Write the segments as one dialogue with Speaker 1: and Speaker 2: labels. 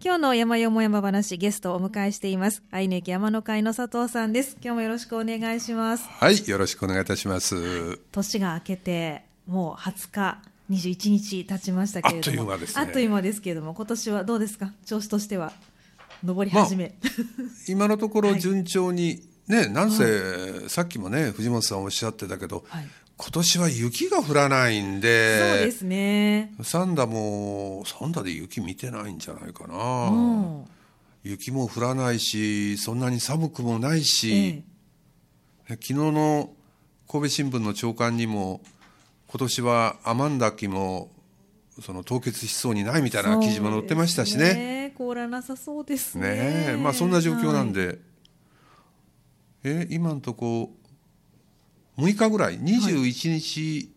Speaker 1: 今日の山よも山話ゲストをお迎えしています。愛媛県山の会の佐藤さんです。今日もよろしくお願いします。
Speaker 2: はいよろしくお願いいたします。
Speaker 1: 年が明けてもう20日21日経ちましたけれども。
Speaker 2: あっという間ですね。
Speaker 1: あっという間ですけれども今年はどうですか？調子としては。上り始め、
Speaker 2: 今のところ順調に、ねなんせ、さっきもね藤本さんおっしゃってたけど、
Speaker 1: はい
Speaker 2: 今年は雪が降らないん
Speaker 1: そう
Speaker 2: で
Speaker 1: ですね。
Speaker 2: 三田も三田で雪見てないんじゃないかな、
Speaker 1: うん。
Speaker 2: 雪も降らないしそんなに寒くもない
Speaker 1: え
Speaker 2: し、
Speaker 1: え
Speaker 2: ね昨日の神戸新聞の朝刊にも今年はアマンダキもその凍結しそうにないみたいな記事も載ってましたし
Speaker 1: そうです
Speaker 2: ね。
Speaker 1: 凍らなさそうですね。
Speaker 2: ねえ。まあそんな状況なん
Speaker 1: はい。
Speaker 2: で、え今のとこ6日ぐらい21日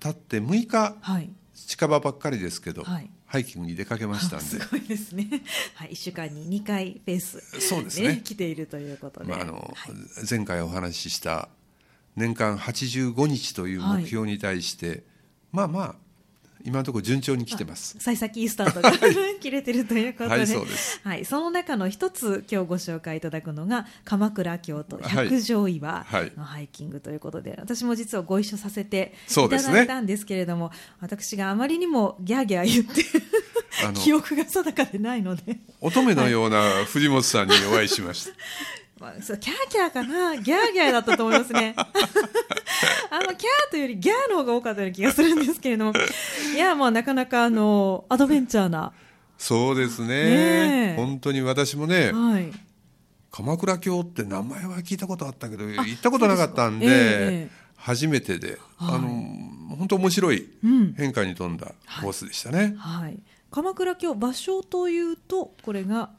Speaker 2: 経って6日
Speaker 1: はい。
Speaker 2: 近場ばっかりですけど、
Speaker 1: はい。
Speaker 2: ハイキングに出かけましたん
Speaker 1: す
Speaker 2: で、
Speaker 1: ごいですね。はい、一週間に2回ペース、
Speaker 2: そうですね。
Speaker 1: 来ているということで。
Speaker 2: まあ、あの
Speaker 1: はい。
Speaker 2: 前回お話しした年間85日という目標に対して、まあまあ今のところ順調に来てます。
Speaker 1: 幸先いいスタートが 切れてるということで、
Speaker 2: はいそうです
Speaker 1: はいその中の一つ今日ご紹介いただくのが鎌倉京都
Speaker 2: はい
Speaker 1: 百条岩
Speaker 2: はい
Speaker 1: のハイキングということで、私も実はご一緒させていただいたんですけれども、私があまりにもギャーギャー言って 記憶が定かでないので。
Speaker 2: 乙女のような藤本さんにお会いしました。
Speaker 1: まあ、そうキャーキャーかなギャーギャーだったと思いますね。あの、キャーというよりギャーの方が多かったような気がするんですけれども。いや、まあ、なかなか、あの、アドベンチャーな。
Speaker 2: そうですね
Speaker 1: ねえ
Speaker 2: 本当に私もね
Speaker 1: はい。
Speaker 2: 鎌倉京って名前は聞いたことあったけど行ったことなかったんで
Speaker 1: ええ
Speaker 2: 初めてで、
Speaker 1: はい
Speaker 2: あの本当面白い
Speaker 1: うん
Speaker 2: 変化に富んだコースでしたね。
Speaker 1: はい。鎌倉京、場所というと、これが、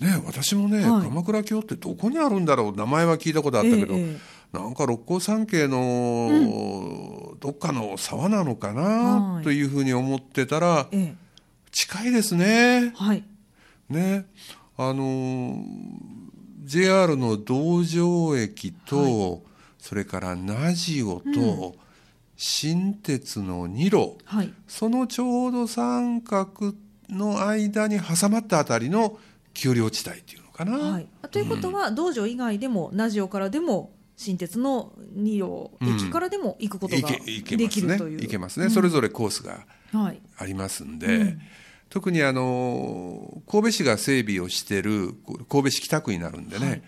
Speaker 2: ね私もね、
Speaker 1: はい
Speaker 2: 鎌倉京ってどこにあるんだろう名前は聞いたことあったけど、
Speaker 1: えええ
Speaker 2: なんか六甲山系の、どっかの沢なのかな、
Speaker 1: はい
Speaker 2: というふうに思ってたら
Speaker 1: ええ
Speaker 2: 近いですね。
Speaker 1: はい。
Speaker 2: ねあのー JR の道場駅と、それから名塩と、新鉄の2路
Speaker 1: はい。
Speaker 2: そのちょうど三角の間に挟まったあたりの丘陵地帯っていうのかな、
Speaker 1: はい。ということは、道場以外でも、ラジオからでも、新鉄の二路駅からでも行くことができるという。
Speaker 2: いけますね、それぞれコースが
Speaker 1: はい。
Speaker 2: ありますんで、
Speaker 1: うん。
Speaker 2: 特にあの神戸市が整備をしている神戸市北区になるんでね、
Speaker 1: はい。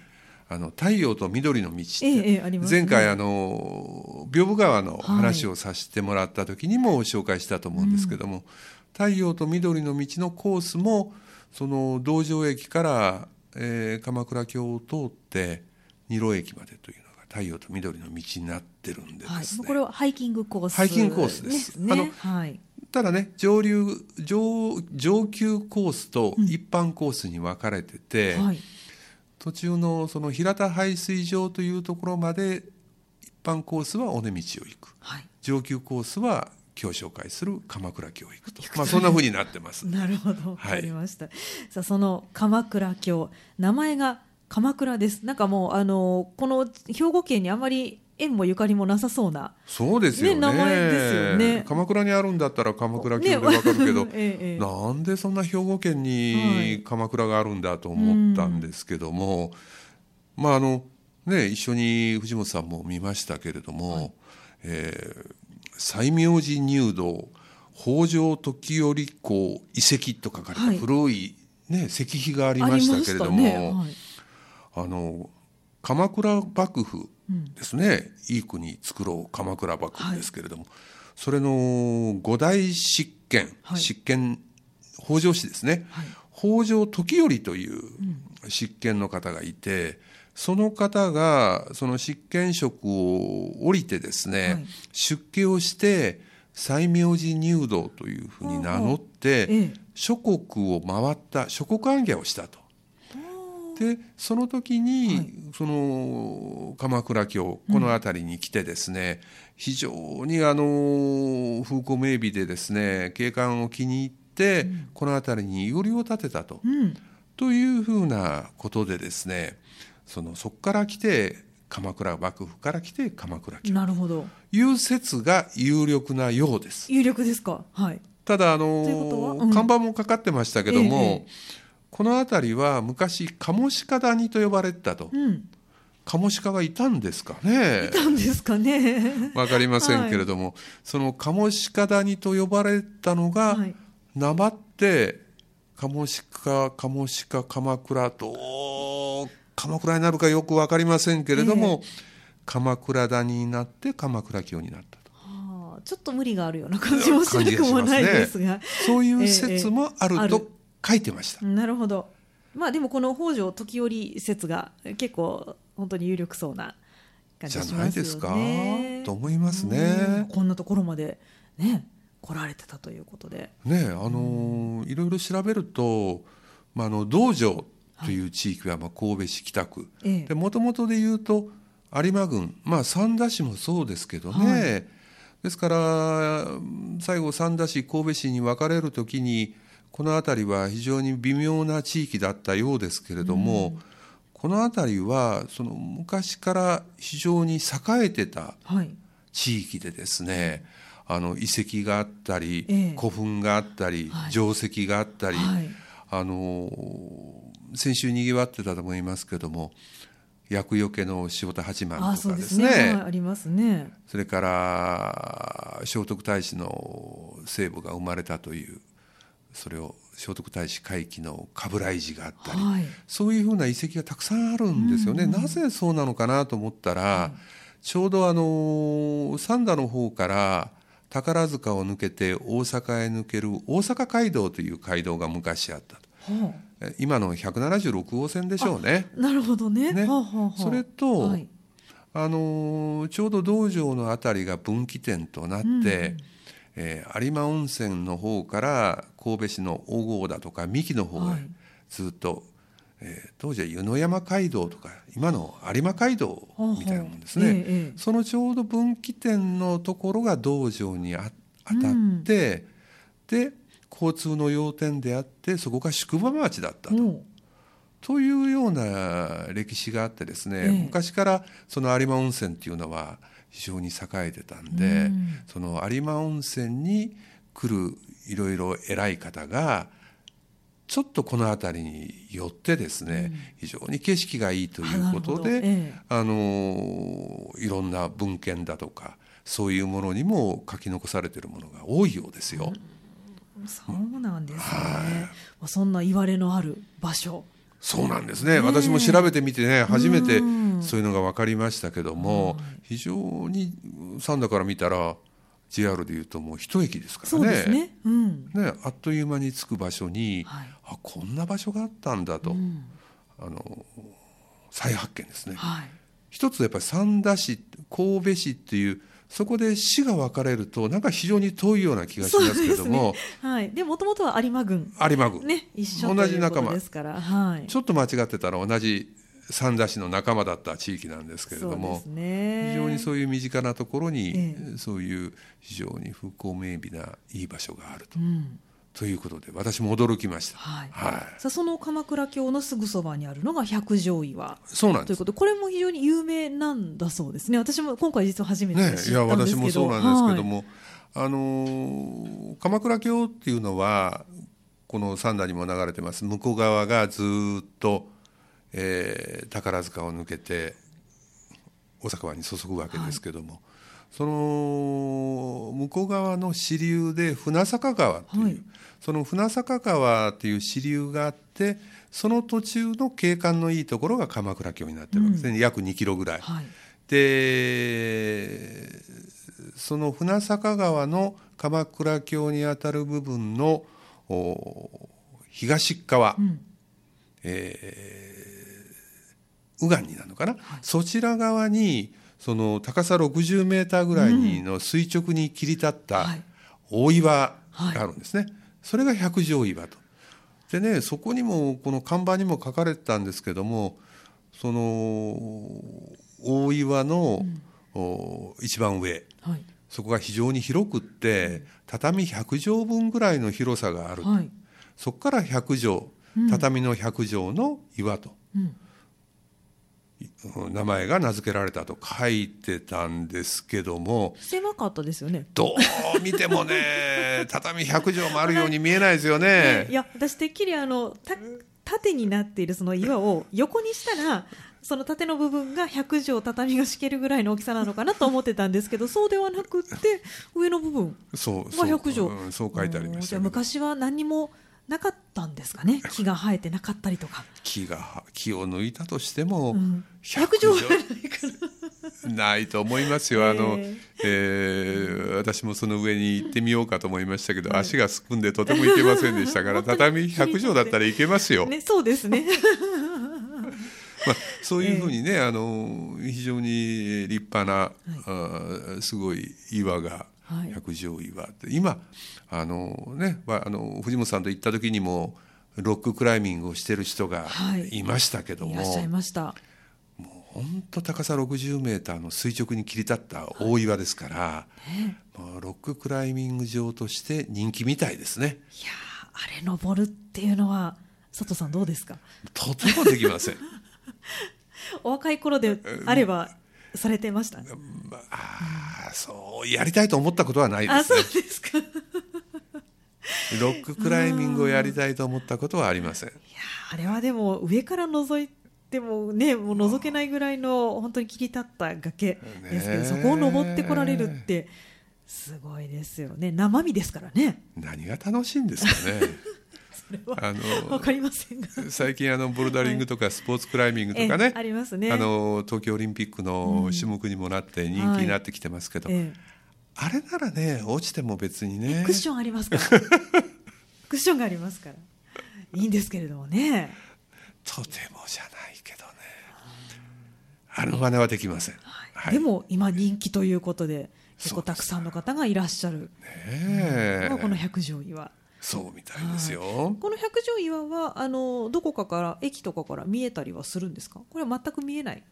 Speaker 2: あの太陽と緑の道って、
Speaker 1: ええね。
Speaker 2: 前回あの屏風川の話をさせてもらった時にも紹介したと思うんですけども、太陽と緑の道のコースもその道場駅から、えー鎌倉京を通って二路駅までという太陽と緑の道になってるんで
Speaker 1: はいこれはハイキングコース、
Speaker 2: ハイキングコースです
Speaker 1: ね
Speaker 2: あの
Speaker 1: はい。
Speaker 2: ただね上流上上級コースと一般コースに分かれてて、
Speaker 1: はい。
Speaker 2: 途中のその平田排水場というところまで一般コースは尾根道を行く
Speaker 1: はい。
Speaker 2: 上級コースは今日紹介する鎌倉京を行くとまあそんな風になってます
Speaker 1: なるほど。わ
Speaker 2: はい
Speaker 1: かりました。さあ、その鎌倉京、名前が鎌倉です。なんかもう、あの、この兵庫県にあまり縁もゆかりもなさそうな。
Speaker 2: そうですよね。
Speaker 1: ね名前ですよね。
Speaker 2: 鎌倉にあるんだったら鎌倉京で分かるけど、
Speaker 1: ね ええええ。
Speaker 2: なんでそんな兵庫県
Speaker 1: はい。
Speaker 2: に鎌倉があるんだと思ったんですけども、まああのね一緒に藤本さんも見ましたけれども、えー西明寺入道北条時頼公遺跡と書かれた
Speaker 1: はい。
Speaker 2: 古い、ね、石碑がありましたけれども、
Speaker 1: あ
Speaker 2: の鎌倉幕府
Speaker 1: うん
Speaker 2: ですね、いい国作ろう鎌倉幕府ですけれども、それの五代執権、
Speaker 1: はい。
Speaker 2: 執権北条氏ですね、
Speaker 1: はい。
Speaker 2: 北条時頼という執権の方がいて、その方がその執権職を降りてですね、
Speaker 1: はい。
Speaker 2: 出家をして西明寺入道というふうに名乗って、
Speaker 1: ええ。
Speaker 2: 諸国を回った諸国行脚をしたと。でその時に、
Speaker 1: はい
Speaker 2: その鎌倉京この辺りに来てですね、非常にあの風光明媚でですね景観を気に入って、この辺りに頼を立てたと、
Speaker 1: うん。
Speaker 2: というふうなことでですねそのそこから来て鎌倉幕府から来て鎌倉京
Speaker 1: なるほど。
Speaker 2: という説が有力なようです。
Speaker 1: 有力ですか？はい。
Speaker 2: ただあの
Speaker 1: うん
Speaker 2: 看板もかかってましたけども、この辺りは昔カモシカ谷と呼ばれてたと
Speaker 1: うん。
Speaker 2: カモシカがいたんですかね
Speaker 1: いたんですかね。
Speaker 2: わかりませんけれども、そのカモシカ谷と呼ばれたのが、
Speaker 1: はい。
Speaker 2: なまってカモシカカモシカ鎌倉と鎌倉になるかよく分かりませんけれども、鎌倉谷になって鎌倉京になったと
Speaker 1: はあ、ちょっと無理があるような感じもしなくもないですが。
Speaker 2: そういう説もあ
Speaker 1: ええある
Speaker 2: ると書いてました、
Speaker 1: なるほど。まあでもこの北条時折説が結構本当に有力そうな感じしますよね。
Speaker 2: ないですか？と思います
Speaker 1: うん
Speaker 2: ね。
Speaker 1: こんなところまでね来られてたということで。
Speaker 2: ねあのーいろいろ調べると、まあ、あの道場という地域はまあ神戸市北区、
Speaker 1: ええ。
Speaker 2: でもともとで言うと有馬郡、まあ、三田市もそうですけどね、
Speaker 1: はい。
Speaker 2: ですからうん最後三田市神戸市に分かれる時にこの辺りは非常に微妙な地域だったようですけれども、この辺りはその昔から非常に栄えてた
Speaker 1: はい。
Speaker 2: 地域でですねあの遺跡があったり、
Speaker 1: ええ
Speaker 2: 古墳があったり、
Speaker 1: はい
Speaker 2: 定石があったり、
Speaker 1: はい。
Speaker 2: あの先週にぎわってたと思いますけども厄除けの塩田八幡
Speaker 1: あ
Speaker 2: とか
Speaker 1: で
Speaker 2: すすね
Speaker 1: はい、ありますね。
Speaker 2: それから聖徳太子の聖母が生まれたというそれを聖徳太子回帰の冠寺があったり、
Speaker 1: はい。
Speaker 2: そういうふうな遺跡がたくさんあるんですよね。なぜそうなのかなと思ったら、ちょうどあの三田の方から宝塚を抜けて大阪へ抜ける大阪街道という街道が昔あったと。
Speaker 1: は
Speaker 2: え今の176号線でしょうね。
Speaker 1: あ、なるほどね。
Speaker 2: ね
Speaker 1: はあはあはあ
Speaker 2: それと
Speaker 1: はい。
Speaker 2: あのちょうど道場のあたりが分岐点となって、えー有馬温泉の方から神戸市の大郷だとか三木の方へ
Speaker 1: はい。
Speaker 2: ずっと、えー当時は湯の山街道とか今の有馬街道みたいなもんですね、
Speaker 1: え
Speaker 2: そのちょうど分岐点のところが道場にあ当たって、で交通の要点であってそこが宿場町だったと。というような歴史があってですね、
Speaker 1: ええ。
Speaker 2: 昔からその有馬温泉っていうのは非常に栄えてたんで、
Speaker 1: うん。
Speaker 2: その有馬温泉に来るいろいろ偉い方がちょっとこの辺りに寄ってですね、非常に景色がいいということで、
Speaker 1: ええ。
Speaker 2: あのいろんな文献だとかそういうものにも書き残されているものが多いようですよ。
Speaker 1: そうなんですね。まあそんな言われのある場所。
Speaker 2: そうなんですね、私も調べてみてね初めて
Speaker 1: うん
Speaker 2: そういうのが分かりましたけども、非常に三田から見たら JR でいうともう一駅ですから
Speaker 1: そう
Speaker 2: ね
Speaker 1: ですね。うん。
Speaker 2: ねあっという間に着く場所に、
Speaker 1: はい
Speaker 2: あこんな場所があったんだと、
Speaker 1: うん
Speaker 2: あの再発見ですね。
Speaker 1: はい。
Speaker 2: 一つやっぱり三田市神戸市っていうそこで市が分かれるとなんか非常に遠いような気がしますけども、
Speaker 1: はい。で、もともとは有馬郡。
Speaker 2: 有馬郡、
Speaker 1: ね、一緒と
Speaker 2: 同じ仲間
Speaker 1: ですから。はい。
Speaker 2: ちょっと間違ってたら同じ三田市の仲間だった地域なんですけれども
Speaker 1: ね。
Speaker 2: 非常にそういう身近なところに、
Speaker 1: え
Speaker 2: そういう非常に風光明媚ないい場所があると,、
Speaker 1: うん。
Speaker 2: ということで私も驚きました。
Speaker 1: はい。
Speaker 2: はい
Speaker 1: さあ、その鎌倉峡のすぐそばにあるのが百条岩。
Speaker 2: そうなんです
Speaker 1: ということで、これも非常に有名なんだそうですね。私も今回実は初めて知ったんで、すけ
Speaker 2: ねいや
Speaker 1: ど。
Speaker 2: 私もそうなんですけど
Speaker 1: はい
Speaker 2: も、あのー鎌倉峡っていうのはこの三田にも流れてます向こう側がずっと、えー宝塚を抜けて大阪湾に注ぐわけですけども、その向こう側の支流で船坂川っていう、
Speaker 1: はい
Speaker 2: その船坂川っていう支流があってその途中の景観のいいところが鎌倉峡になってるわけですね、約2キロぐらい。
Speaker 1: はい。
Speaker 2: でその船坂川の鎌倉峡にあたる部分のお東側、
Speaker 1: うん。
Speaker 2: 右岸になるのかな、そちら側にその高さ60メーターぐらいにの垂直に切り立った
Speaker 1: はい。
Speaker 2: 大岩があるんですね、それが百条岩と。でねそこにもこの看板にも書かれてたんですけどもその大岩の、お一番上。
Speaker 1: はい。
Speaker 2: そこが非常に広くって畳100畳分ぐらいの広さがある、
Speaker 1: はい。
Speaker 2: そこから100畳畳の100畳の岩と、
Speaker 1: うん。
Speaker 2: 名前が名付けられたと書いてたんですけども
Speaker 1: 狭かったですよね。
Speaker 2: どう見てもね 畳100畳もあるように見えないですよね
Speaker 1: い。や私てっきりあのた縦になっているその岩を横にしたらその縦の部分が100畳畳が敷けるぐらいの大きさなのかなと思ってたんですけどそうではなくって上の部分
Speaker 2: そう
Speaker 1: が100畳
Speaker 2: そう,、書いてありました
Speaker 1: 昔は何にもなかったんですかね？木が生えてなかったりとか、
Speaker 2: 木が木を抜いたとしても、
Speaker 1: うん、
Speaker 2: 100
Speaker 1: 100畳ぐらいかな。
Speaker 2: ないと思いますよ、あの
Speaker 1: え
Speaker 2: えー私もその上に行ってみようかと思いましたけど、
Speaker 1: はい
Speaker 2: 足がすくんでとても行けませんでしたから 畳100畳だったらいけますよ、
Speaker 1: ね、そうですね。
Speaker 2: まあ、そういうふうにね、あの非常に立派な、あーすごい岩が
Speaker 1: はい
Speaker 2: 百条岩って今あの、ね、まああの藤本さんと行った時にもロッククライミングをしてる人が
Speaker 1: はい。
Speaker 2: いましたけども、
Speaker 1: いらっしゃいました。
Speaker 2: 本当高さ60メーターの垂直に切り立った大岩ですから、
Speaker 1: ね。
Speaker 2: まあ、ロッククライミング場として人気みたいですね。
Speaker 1: いやーあれ登るっていうのは佐藤さんどうですか？
Speaker 2: とてもできません。
Speaker 1: お若い頃であればされてました、
Speaker 2: まあそうやりたいと思ったことはないで
Speaker 1: あそう
Speaker 2: すね
Speaker 1: ですか。いや
Speaker 2: ロッククライミングをやりたいと思ったことはありません。
Speaker 1: ーあれはでも上から覗いてもねもう覗けないぐらいの本当に切り立った崖ですけど、そこを登ってこられるってすごいですよね。生身ですからね。
Speaker 2: 何が楽しいんですかね。
Speaker 1: それは
Speaker 2: あ
Speaker 1: 分
Speaker 2: の
Speaker 1: かりませんが。
Speaker 2: 最近あのボルダリングとかスポーツクライミングとかね、
Speaker 1: えありますね。
Speaker 2: あの東京オリンピックの種目にもなって人気になってきてますけど、
Speaker 1: え
Speaker 2: あれならね落ちても別にね。
Speaker 1: えクッションありますから。クッションがありますから。いいんですけれどもね。
Speaker 2: とてもじゃないけどね。あの真似はできません、はい。
Speaker 1: でも今人気ということで結構たくさんの方がいらっしゃる。
Speaker 2: ねえ。
Speaker 1: のがこの百条岩
Speaker 2: そうみたいですよ、
Speaker 1: この百条岩はあのどこかから駅とかから見えたりはするんですか？これは全く見えない。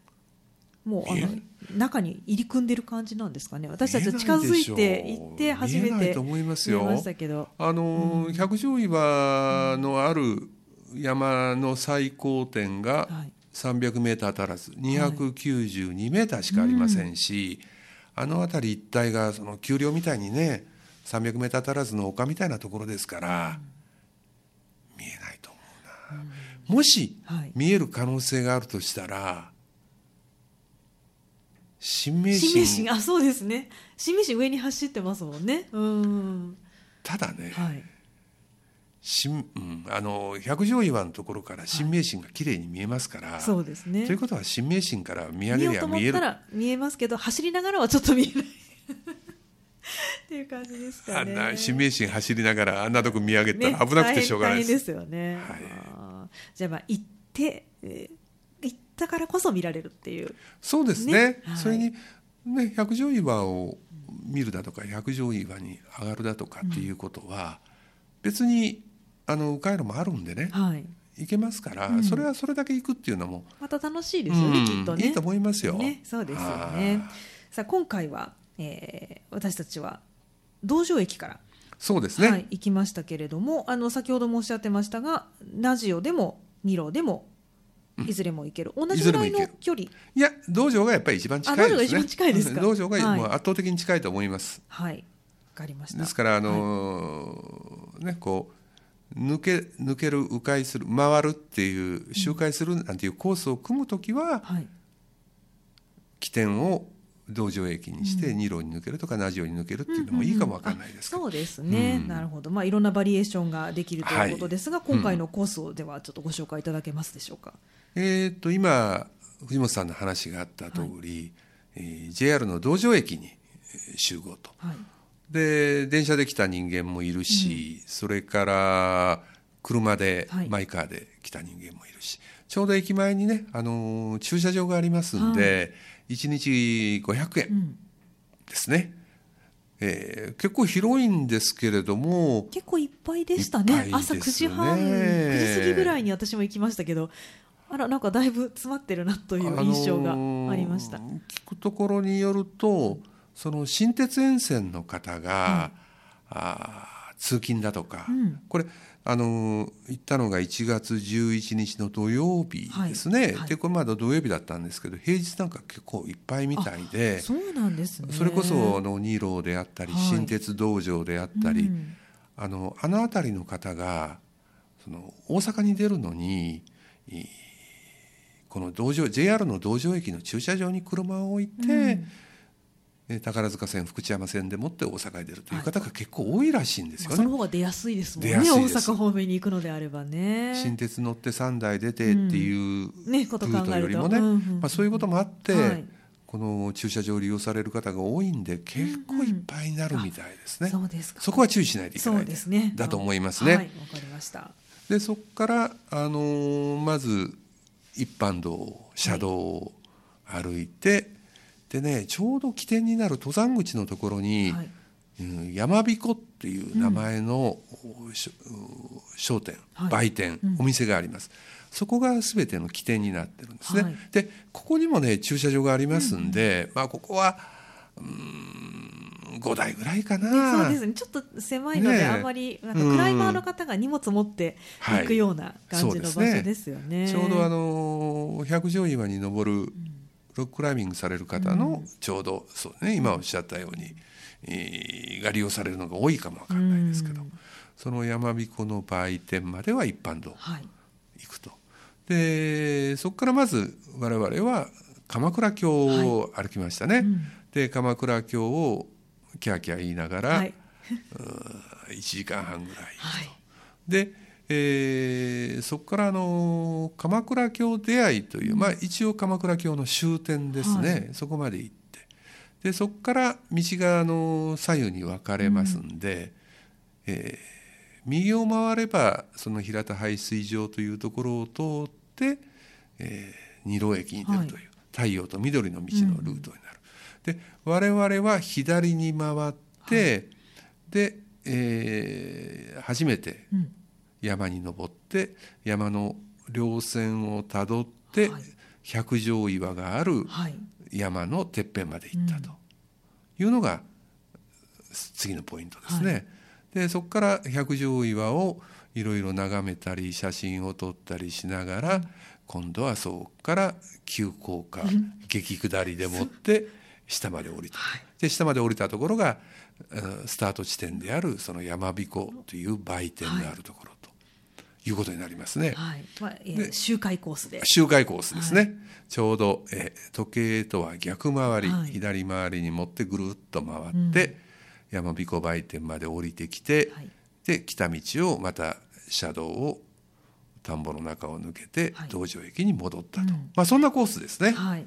Speaker 1: もうあの中に入り組んでる感じなんですかね？私たちは近づいて行って初めて
Speaker 2: と思いますよ
Speaker 1: 見えましたけど
Speaker 2: あの、百条岩のある山の最高点が
Speaker 1: はい。
Speaker 2: 300メーター足らず292メーターしかありませんし、あの辺り一帯がその丘陵みたいにね300メーター足らずの丘みたいなところですから、見えないと思うな、もし
Speaker 1: はい。
Speaker 2: 見える可能性があるとしたら新名
Speaker 1: 新名
Speaker 2: 神。
Speaker 1: 神あそうですね。新名神上に走ってますもんね。うん。
Speaker 2: ただね、
Speaker 1: はい。
Speaker 2: 新うん、あの百条岩のところから新名神が綺麗に見えますから、
Speaker 1: そうですね。
Speaker 2: ということは新名神から見上
Speaker 1: 見
Speaker 2: げりゃ見える。
Speaker 1: ら見えますけど走りながらはちょっと見えないっていう感じですかね。
Speaker 2: あんな新名神走りながらあんなとこ見上げた
Speaker 1: ね
Speaker 2: ら危なくてしょうがないです,、
Speaker 1: ですよね、
Speaker 2: はい。
Speaker 1: じゃあまあ行って、えー行ったからこそ見られるっていう。
Speaker 2: そうですね。
Speaker 1: ね。はい。
Speaker 2: それに、ね、百条岩を見るだとか百条岩に上がるだとかっていうことは、別にあの迂回路もあるんでね。
Speaker 1: はい。
Speaker 2: 行けますから、
Speaker 1: うん。
Speaker 2: それはそれだけ行くっていうのも、
Speaker 1: また楽しいですよね、
Speaker 2: うん
Speaker 1: きっとね
Speaker 2: いいと思いますよ
Speaker 1: ねそうですよ
Speaker 2: は
Speaker 1: ね
Speaker 2: い
Speaker 1: さあ今回は、えー私たちは道場駅から、
Speaker 2: そうですね、
Speaker 1: はい、行きましたけれどもあの先ほどもおっしゃってましたがラジオでもミロでもいずれも行ける、同じぐらいの距離？
Speaker 2: いや道場がやっぱり一番近いですね。
Speaker 1: あ道場が一番近いですか？
Speaker 2: 道場が
Speaker 1: はい。
Speaker 2: もう圧倒的に近いと思います、
Speaker 1: はい。わかりました。
Speaker 2: ですからあのーねこう抜け抜ける迂回する回るっていう周回するなんていうコースを組む時は
Speaker 1: はい。
Speaker 2: 起点を道場駅にして2路に抜けるとかラジオに抜けるっていうのもいいかもわかんないですけど、
Speaker 1: あそうですね、
Speaker 2: うん。
Speaker 1: なるほど、まあ、いろんなバリエーションができるということですが、
Speaker 2: はい。
Speaker 1: 今回のコースをではちょっとご紹介いただけますでしょうか？
Speaker 2: えー、と今藤本さんの話があった通り、えー JR の道場駅にえー集合と。
Speaker 1: はい、
Speaker 2: で電車で来た人間もいるし、それから車で、
Speaker 1: はい。
Speaker 2: マイカーで来た人間もいるし。ちょうど駅前にね、あのー駐車場がありますんで、1日500円
Speaker 1: うん、
Speaker 2: ですね、えー結構広いんですけれども
Speaker 1: 結構いっぱいでしたね。
Speaker 2: ね。
Speaker 1: 朝9時半9時過ぎぐらいに私も行きましたけどあらなんかだいぶ詰まってるなという印象がありました。
Speaker 2: あのー聞くところによるとその新鉄沿線の方が、あー通勤だとか、
Speaker 1: うん。
Speaker 2: これあのー行ったのが1月11日の土曜日ですね、
Speaker 1: はい。はい
Speaker 2: でこれまだ土曜日だったんですけど平日なんか結構いっぱいみたいで
Speaker 1: そうなんですね。
Speaker 2: それこそあの二郎であったり、
Speaker 1: はい。
Speaker 2: 新鉄道場であったり、
Speaker 1: うん。
Speaker 2: あのあの辺りの方がその大阪に出るのにいこの道場 JR の道場駅の駐車場に車を置いて、
Speaker 1: うん。
Speaker 2: え宝塚線福知山線でもって大阪に出るという方が結構多いらしいんですよね。
Speaker 1: まあその方が出やすいですもんね。大阪方面に行くのであればね。
Speaker 2: 新鉄乗って3台出てっていう
Speaker 1: うん。ねこと考えると。
Speaker 2: ルートよりもね、
Speaker 1: うんうん
Speaker 2: まあ、そういうこともあって、
Speaker 1: はい。
Speaker 2: この駐車場を利用される方が多いんで結構いっぱいになるみたいですね。
Speaker 1: そうですか。
Speaker 2: そこは注意しないといけ
Speaker 1: そ
Speaker 2: ない。
Speaker 1: うですね。
Speaker 2: だと思いますね。
Speaker 1: はい。わかりました。
Speaker 2: でそこから、あのーまず一般道車道を歩いて、でねちょうど起点になる登山口のところに、
Speaker 1: はい。
Speaker 2: うん山彦っていう名前の、しょ商店、
Speaker 1: はい。
Speaker 2: 売店、
Speaker 1: うん。
Speaker 2: お店があります。そこが全ての起点になってるんですね、
Speaker 1: はい。
Speaker 2: でここにもね駐車場がありますんで、まあここはうーん5台ぐらいかな、
Speaker 1: そうですね。ちょっと狭いので、
Speaker 2: ねえ。
Speaker 1: あまりなんかクライマーの方が荷物持って行くような感じの場所ですよね,、
Speaker 2: ちょうどあの百条岩に登るロッククライミングされる方のちょうどそうね今おっしゃったように、えーが利用されるのが多いかもわかんないですけど、
Speaker 1: うん。
Speaker 2: その山彦の売店までは一般道
Speaker 1: はい。
Speaker 2: 行くと。でそこからまず我々は鎌倉峡を歩きましたね、
Speaker 1: うん。
Speaker 2: で鎌倉峡をキャーキャー言いながら、
Speaker 1: はい。
Speaker 2: 1時間半ぐらい
Speaker 1: はい。
Speaker 2: で、えーそこからあの鎌倉峡出会いという、まあ、一応鎌倉峡の終点ですね、
Speaker 1: はい。
Speaker 2: そこまで行って。でそこから道があの左右に分かれますんで、えー右を回ればその平田排水場というところを通って、えー二郎駅に出るという、太陽と緑の道のルートになる。で我々は左に回って、で、えー初めて
Speaker 1: うん
Speaker 2: 山に登って山の稜線をたどって、
Speaker 1: はい。
Speaker 2: 百条岩がある
Speaker 1: はい。
Speaker 2: 山のてっぺんまで行ったというのが次のポイントですね。でそこから百条岩をいろいろ眺めたり写真を撮ったりしながら、今度はそこから急降下、激下りでもって下まで降りた、で下まで降りたところがうんスタート地点であるその山彦という売店があるところ。ということになりますね。
Speaker 1: はい。まあえー周回コースで。
Speaker 2: 周回コースですね、ちょうど、えー時計とは逆回り、
Speaker 1: はい。
Speaker 2: 左回りに持ってぐるっと回って、山彦売店まで降りてきて、
Speaker 1: はい。
Speaker 2: で来た道をまた車道を田んぼの中を抜けて、
Speaker 1: はい。
Speaker 2: 道場駅に戻ったと、
Speaker 1: うん。
Speaker 2: まあそんなコースですね。
Speaker 1: はい。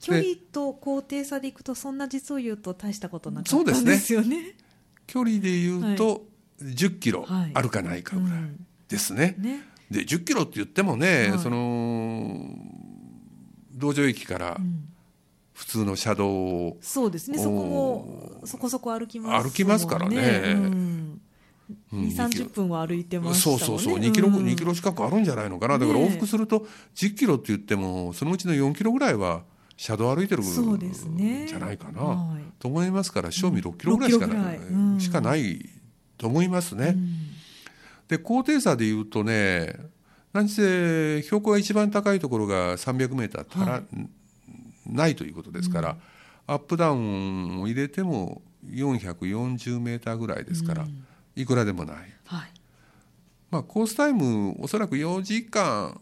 Speaker 1: 距離と高低差でいくとそんな実を言うと大したことなかったん
Speaker 2: そうですね。
Speaker 1: ですよね。
Speaker 2: 距離で言うと、10キロ
Speaker 1: はい。
Speaker 2: あるかないかぐらい。
Speaker 1: うん
Speaker 2: ですね。
Speaker 1: ね。
Speaker 2: で10キロって言ってもね、
Speaker 1: はい。
Speaker 2: その道場駅から
Speaker 1: うん。
Speaker 2: 普通の車道を。
Speaker 1: そうですね。そこもそこそこ歩きます
Speaker 2: 歩きますからね。
Speaker 1: うん。
Speaker 2: うん。
Speaker 1: 2 3 0分は歩いてましたもんね。
Speaker 2: そうそうそう。2キロ、
Speaker 1: ん。
Speaker 2: 2キロ近くあるんじゃないのかな。だから往復すると10キロって言ってもそのうちの4キロぐらいは車道歩いてるん
Speaker 1: そうですね
Speaker 2: じゃないかな、
Speaker 1: はい。
Speaker 2: と思いますから正味6キロぐらいしかない,、
Speaker 1: 6キロぐらい。うん。
Speaker 2: しかないと思いますね。
Speaker 1: うん
Speaker 2: で高低差で言うとね何せ標高が一番高いところが300メーター足ら、
Speaker 1: は
Speaker 2: ないということですから、アップダウンを入れても440メーターぐらいですから、
Speaker 1: うん。
Speaker 2: いくらでもない。
Speaker 1: はい。
Speaker 2: まあ、コースタイムおそらく4時間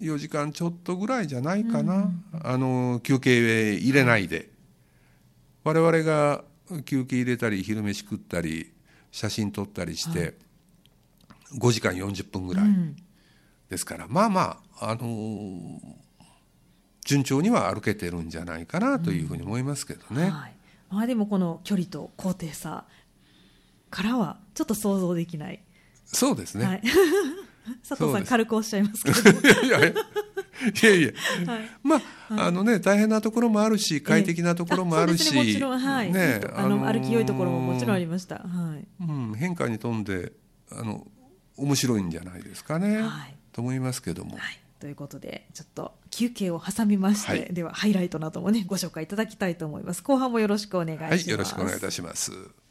Speaker 2: 4時間ちょっとぐらいじゃないかな、あの休憩入れないで。我々が休憩入れたり昼飯食ったり写真撮ったりして、5時間40分ぐらい
Speaker 1: うん。
Speaker 2: ですから、まあまあ、あのー順調には歩けてるんじゃないかなというふうに思いますけどね。
Speaker 1: はい。まあでもこの距離と高低差からはちょっと想像できない、
Speaker 2: そうですね、
Speaker 1: はい、佐藤さん軽くおっしゃいますけど。
Speaker 2: いやいやいやいや。
Speaker 1: はい。
Speaker 2: まあ、あのね大変なところもあるし快適なところもあるし、
Speaker 1: ね。もちろんはい、
Speaker 2: ね
Speaker 1: あの歩き良いところももちろんありました。はい。
Speaker 2: うん、変化に富んであの面白いんじゃないですかね、
Speaker 1: はい。
Speaker 2: と思いますけども、
Speaker 1: はい、ということでちょっと休憩を挟みまして、
Speaker 2: はい。
Speaker 1: ではハイライトなどもねご紹介いただきたいと思います。後半もよろしくお願いします、
Speaker 2: はい、よろしくお願いいたします。